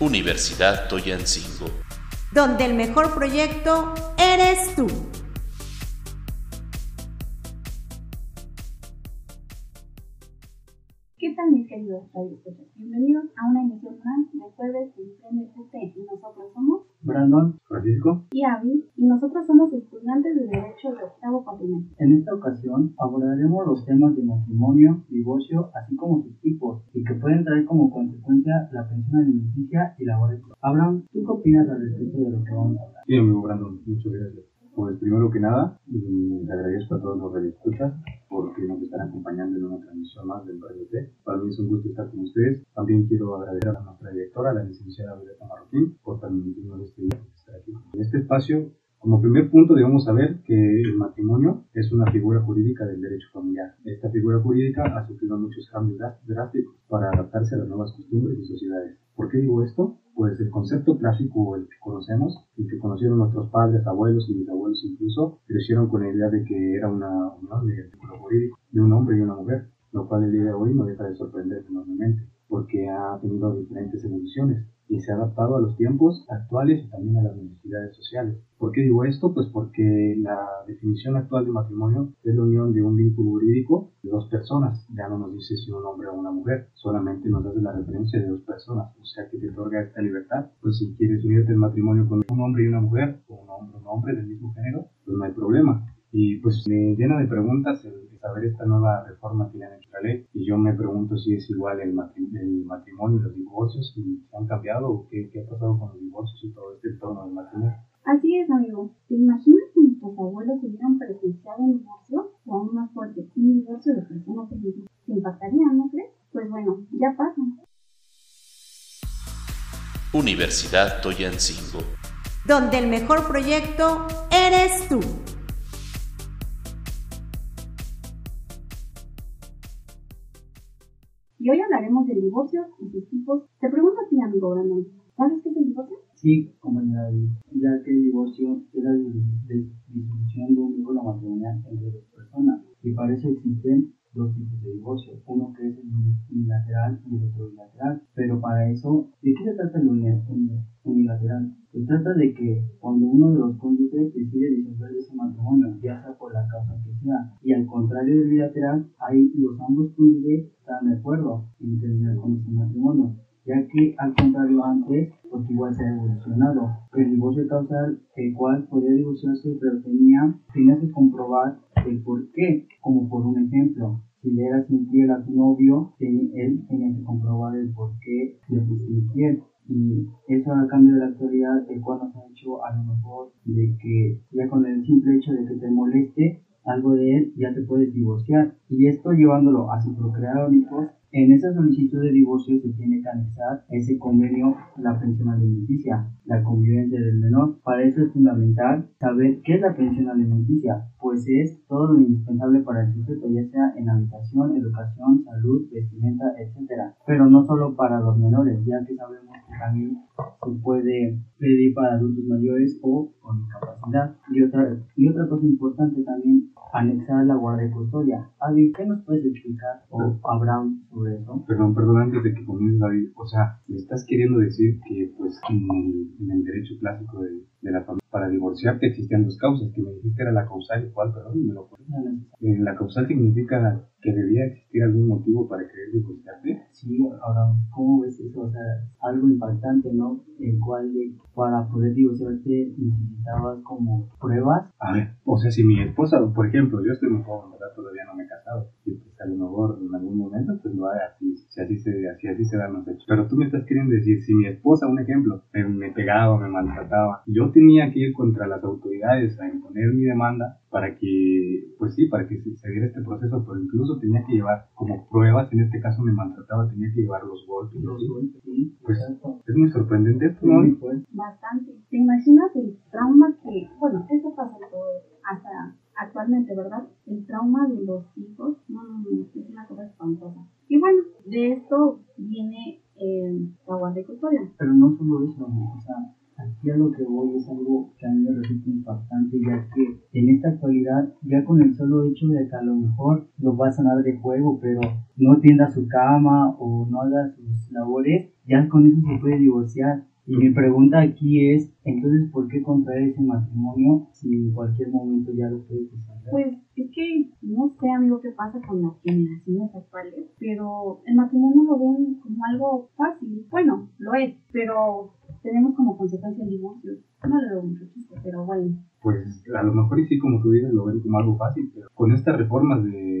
Universidad Toyancingo. Donde el mejor proyecto eres tú. ¿Qué tal mis queridos radioescuchas? Bienvenidos a una emisión más de Jueves de Emprende y nosotros somos Brandon, Francisco. y Avi y nosotros somos estudiantes de Derecho de octavo cuatrimestre. En esta ocasión abordaremos los temas de matrimonio, divorcio, así como sus tipos, y que pueden traer como consecuencia la pensión alimenticia y la hora. Abraham, ¿tú qué opinas al respecto de lo que vamos a hablar? Sí, amigo Brandon, muchas gracias. Pues primero que nada, mm, le agradezco a todos los radioescuchas porque nos están acompañando en una transmisión más del Radio T. Para mí es un gusto estar con ustedes. También quiero agradecer a nuestra directora, la licenciada Violeta Marroquín, por permitirnos este día estar aquí. En este espacio, como primer punto debemos saber que el matrimonio es una figura jurídica del derecho familiar. Esta figura jurídica ha sufrido muchos cambios drás- drásticos para adaptarse a las nuevas costumbres y sociedades. ¿Por qué digo esto? Pues el concepto clásico, el que conocemos, y que conocieron nuestros padres, abuelos y bisabuelos incluso, crecieron con la idea de que era una unión de vínculo jurídico de un hombre y una mujer, lo cual el día de hoy no deja de sorprender enormemente, porque ha tenido diferentes evoluciones y se ha adaptado a los tiempos actuales y también a las necesidades sociales. ¿Por qué digo esto? Pues porque la definición actual de matrimonio es la unión de un vínculo jurídico de dos personas. Ya no nos dice si un hombre o una mujer, solamente nos hace la referencia de dos personas. O sea que te otorga esta libertad. Pues si quieres unirte en matrimonio con un hombre y una mujer, o un hombre un hombre del mismo género, pues no hay problema. Y pues me llena de preguntas el saber esta nueva reforma que le han hecho la ley. Y yo me pregunto si es igual el, matri- el matrimonio y los divorcios, si han cambiado o qué, qué ha pasado con los divorcios y todo este entorno del matrimonio. Así es, amigo. ¿Te imaginas que nuestros abuelos hubieran presenciado un divorcio o aún más fuerte, un divorcio de personas que te impactarían, ¿no crees? Pues bueno, ya pasa. Universidad Toyancingo. Donde el mejor proyecto eres tú. Y hoy hablaremos del divorcio y sus tipos. Te pregunto a ti, amigo Brandon, ¿sabes qué es el divorcio? Sí, compañera ya que el divorcio es la dis- dis- disolución de un vínculo matrimonial entre dos personas, y para eso existen dos tipos de divorcio, uno que es el unilateral y el otro bilateral. Pero para eso, ¿de qué se trata el uni- uni- unilateral? Se trata de que cuando uno de los cónyuges decide disolver ese matrimonio, ya sea por la causa que sea, y al contrario del bilateral, ahí los ambos cónyuges están de acuerdo en terminar con ese matrimonio ya que al contrario antes, porque igual se ha evolucionado. El divorcio causal, el cual podía divorciarse, pero tenía, tenía que comprobar el por qué, como por un ejemplo. Si le eras infiel a tu novio, él tenía que comprobar el por qué le fuiste infiel. Y eso a cambio de la actualidad, el cual nos ha hecho a lo mejor de que ya con el simple hecho de que te moleste algo de él, ya te puedes divorciar. Y esto llevándolo a su procrear hijos, en esa solicitud de divorcio se tiene que anexar ese convenio la pensión alimenticia, la convivencia del menor. Para eso es fundamental saber qué es la pensión alimenticia, pues es todo lo indispensable para el sujeto, ya sea en habitación, educación, salud, vestimenta, etcétera. Pero no solo para los menores, ya que sabemos que también se puede pedir para adultos mayores o con discapacidad. Y otra, y otra cosa importante también, anexar la guardia y custodia. Avi, ¿qué nos puedes explicar o Abraham sobre eso? Perdón, perdón, antes de que comiences, David. O sea, me estás queriendo decir que, pues, en el, en el derecho clásico de, de la familia, para divorciarte existían dos causas, que me dijiste era la causal y cuál, perdón, me lo. Eh, La causal significa que debía existir algún motivo para querer divorciarte. Sí, ahora, ¿cómo ves eso? O sea, algo impactante, ¿no? El cual de- para poder divorciarte necesitabas como pruebas. A ver, o sea, si mi esposa, por ejemplo, yo estoy muy joven, ¿verdad? Todavía no me he casado. Y pues a lo mejor en algún momento, pues lo haga así, si así se, así, así se dan los hechos. Pero tú me estás queriendo decir, si mi esposa, un ejemplo, me, me pegaba, me maltrataba, yo tenía que ir contra las autoridades a imponer mi demanda para que, pues sí, para que se, diera este proceso, pero incluso tenía que llevar como pruebas, en este caso me maltrataba, tenía que llevar los golpes. Los ¿sí? golpes, sí, Pues exacto. es muy sorprendente esto, Sí, ¿no? pues. Bastante. ¿Te imaginas el trauma que, bueno, eso pasa en todo, hasta actualmente, ¿verdad? El trauma de los hijos, no, no, no, es una cosa espantosa. Y bueno, de esto viene eh, la guardia custodia. Pero no solo eso, o sea, aquí a lo que voy es algo que a mí me resulta impactante, ya que en esta actualidad, ya con el solo hecho de que a lo mejor lo va a sanar de juego, pero no tienda su cama o no haga sus labores, ya con eso se puede divorciar. Y mi pregunta aquí es, entonces, ¿por qué contraer ese matrimonio si en cualquier momento ya lo puede disolver? Pues es que no sé, amigo, qué pasa con las generaciones actuales, pero el matrimonio lo ven como algo fácil. Bueno, lo es, pero tenemos como consecuencia el divorcio. No le veo mucho chiste, pero bueno. Pues a lo mejor y sí, como tú dices, lo ven como algo fácil, pero con estas reformas de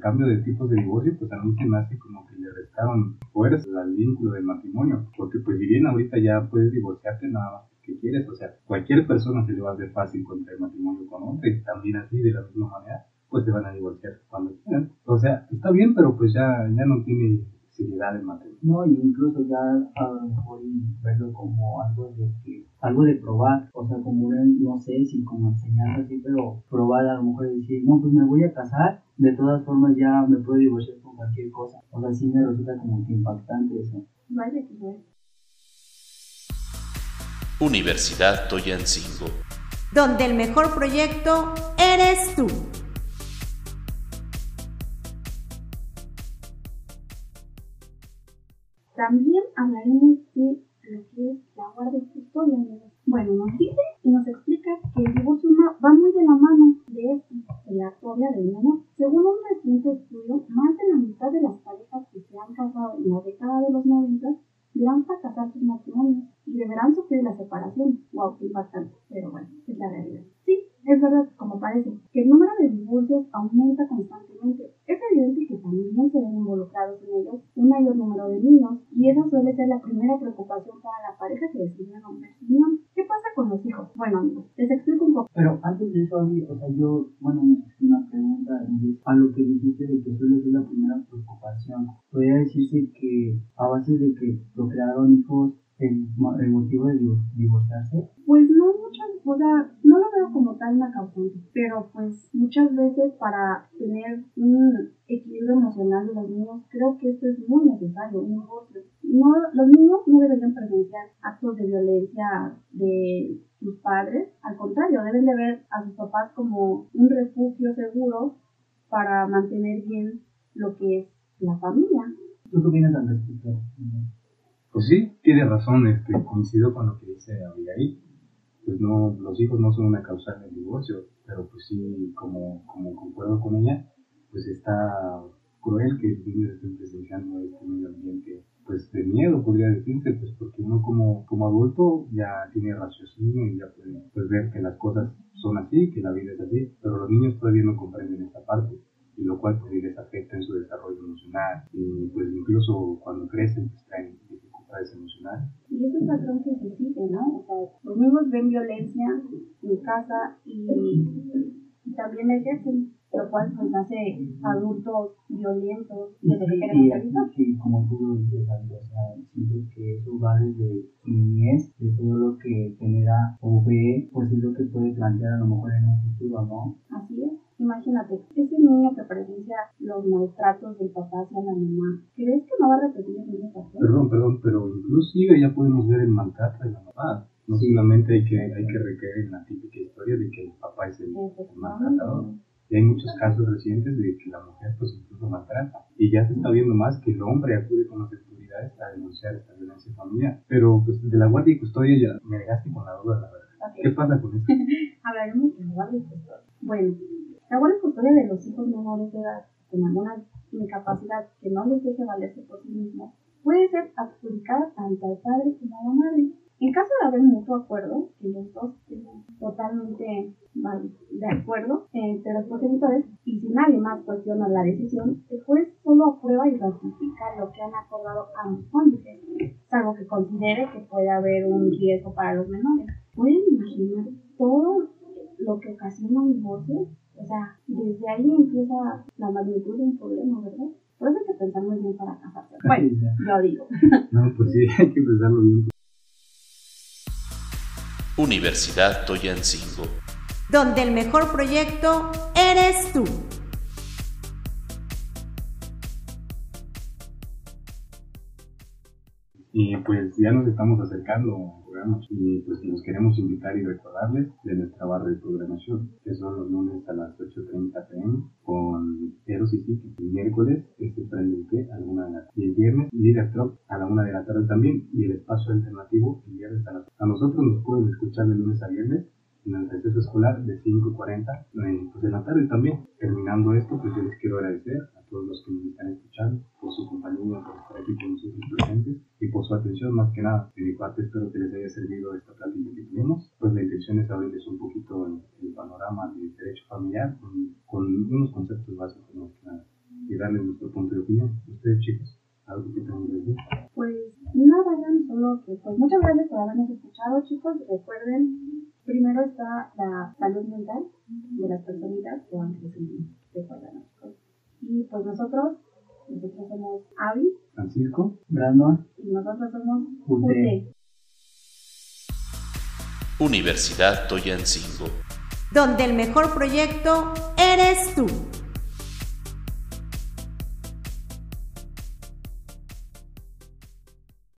cambio de tipos de divorcio, pues a mí se me hace como que le restaron fuerza al vínculo del matrimonio, porque pues si bien ahorita ya puedes divorciarte nada más que quieres, o sea, cualquier persona se le va a hacer fácil contraer matrimonio con otro y también así de la misma manera, pues se van a divorciar cuando quieran. O sea, está bien, pero pues ya, ya no tiene el matrimonio. No, y incluso ya a lo mejor verlo como algo de que, algo de probar, o sea, como una, no sé si como enseñanza así, pero probar a lo mejor y decir, no, pues me voy a casar, de todas formas ya me puedo divorciar con cualquier cosa. O sea, sí me resulta como que impactante eso. Vaya que no Universidad Toyancingo. Donde el mejor proyecto eres tú. También hablaremos de lo que es la guardia custodia. Bueno, nos dice y nos explica que el divorcio va muy de la mano de esto, de la custodia del menor. Según un reciente estudio, más de la mitad de las parejas que se han casado en la década de los 90 deberán fracasar sus matrimonios y deberán sufrir la separación. Wow, qué impactante, pero bueno, es la realidad. Sí, es verdad, como parece, que el número de divorcios aumenta constantemente. Es evidente que también se ven involucrados en ellos un mayor número de niños, y esa suele ser la primera preocupación para la pareja que decide romper su unión. ¿Qué pasa con los hijos? Bueno, amigos, les explico un poco. Eso, o sea, yo, bueno, me hice una pregunta a lo que dijiste de que suele ser la primera preocupación. ¿Podría decirse que a base de que procrearon hijos el, el motivo de divorciarse? Pues no muchas, o sea, no lo veo como tal una causante, pero pues muchas veces para tener un equilibrio emocional de los niños, creo que esto es muy necesario, un divorcio. No, los niños no deberían presenciar actos de violencia de sus padres, al contrario, deben de ver a sus papás como un refugio seguro para mantener bien lo que es la familia. ¿Tú qué opinas al respecto? Pues sí, tiene razón, este, coincido con lo que dice Abigail. Pues no, los hijos no son una causa del divorcio, pero pues sí, como, como concuerdo con ella, pues está cruel que los niños estén presenciando este medio ambiente, pues de miedo podría decirse, pues porque uno como, como adulto ya tiene raciocinio y ya puede pues, ver que las cosas son así, que la vida es así, pero los niños todavía no comprenden esta parte y lo cual pues les afecta en su desarrollo emocional y pues incluso cuando crecen pues traen emocional. Y es un patrón que se sigue, ¿no? O sea, los niños ven violencia en casa y, también ejercen, lo cual pues hace adultos violentos que se quieren Sí, como tú lo dices, o sea, siento que eso va desde niñez, de todo lo que genera o ve, pues es lo que puede plantear a lo mejor en un futuro, ¿no? Así es. Imagínate, ese niño que presencia los maltratos del papá hacia la mamá, ¿crees que no va a repetir el mismo patrón? Perdón, perdón, pero inclusive ya podemos ver el maltrato de la mamá. No solamente hay que, hay que recaer en la típica historia de que el papá es el, maltratador. Y hay muchos casos recientes de que la mujer pues incluso maltrata. Y ya se está viendo más que el hombre acude con las autoridades a denunciar esta violencia familiar. Pero pues de la guardia y custodia ya me dejaste con la duda, la verdad. ¿Qué pasa con esto? Hablaremos de la guardia y custodia. Bueno, la buena custodia de los hijos menores de edad con alguna incapacidad que no les deje valerse por sí mismos puede ser adjudicada tanto al padre como a la madre. En caso de haber mutuo acuerdo, que los dos estén totalmente de acuerdo entre los progenitores y si nadie más cuestiona la decisión, el juez solo aprueba y ratifica lo que han acordado ambos cónyuges, salvo que considere que puede haber un riesgo para los menores. Pueden imaginar todo lo que ocasiona un divorcio o sea, desde ahí empieza la magnitud de un problema, ¿verdad? Por eso hay que pensar muy bien para casarse. Bueno, yo digo. No, pues sí, hay que pensarlo bien. Universidad Toyancingo. Donde el mejor proyecto eres tú. Y pues ya nos estamos acercando y pues los queremos invitar y recordarles de nuestra barra de programación, que son los lunes a las 8.30 pm con Eros y Psique. El miércoles es el T a la 1 de la tarde. Y el viernes Líder Trop a la 1 de la tarde también. Y el espacio alternativo el viernes a las A nosotros nos pueden escuchar de lunes a viernes en el receso escolar de 5.40 eh, pues en la tarde también. Terminando esto, pues yo les quiero agradecer a todos los que nos están escuchando por su compañía, por estar aquí con nosotros presentes y por su atención más que nada. De mi parte espero que les haya servido esta plática que tuvimos. Pues la intención es abrirles un poquito el, panorama del derecho familiar con, unos conceptos básicos más que nada y darles nuestro punto de opinión. Ustedes chicos, algo que tengan que decir. Pues nada, solo que pues muchas gracias por habernos escuchado chicos. Recuerden Primero está la salud mental de las personitas que van creciendo Y pues nosotros, nosotros somos Avi, Francisco, Brandon y nosotros somos UTE. Universidad Toyancingo. Donde el mejor proyecto eres tú.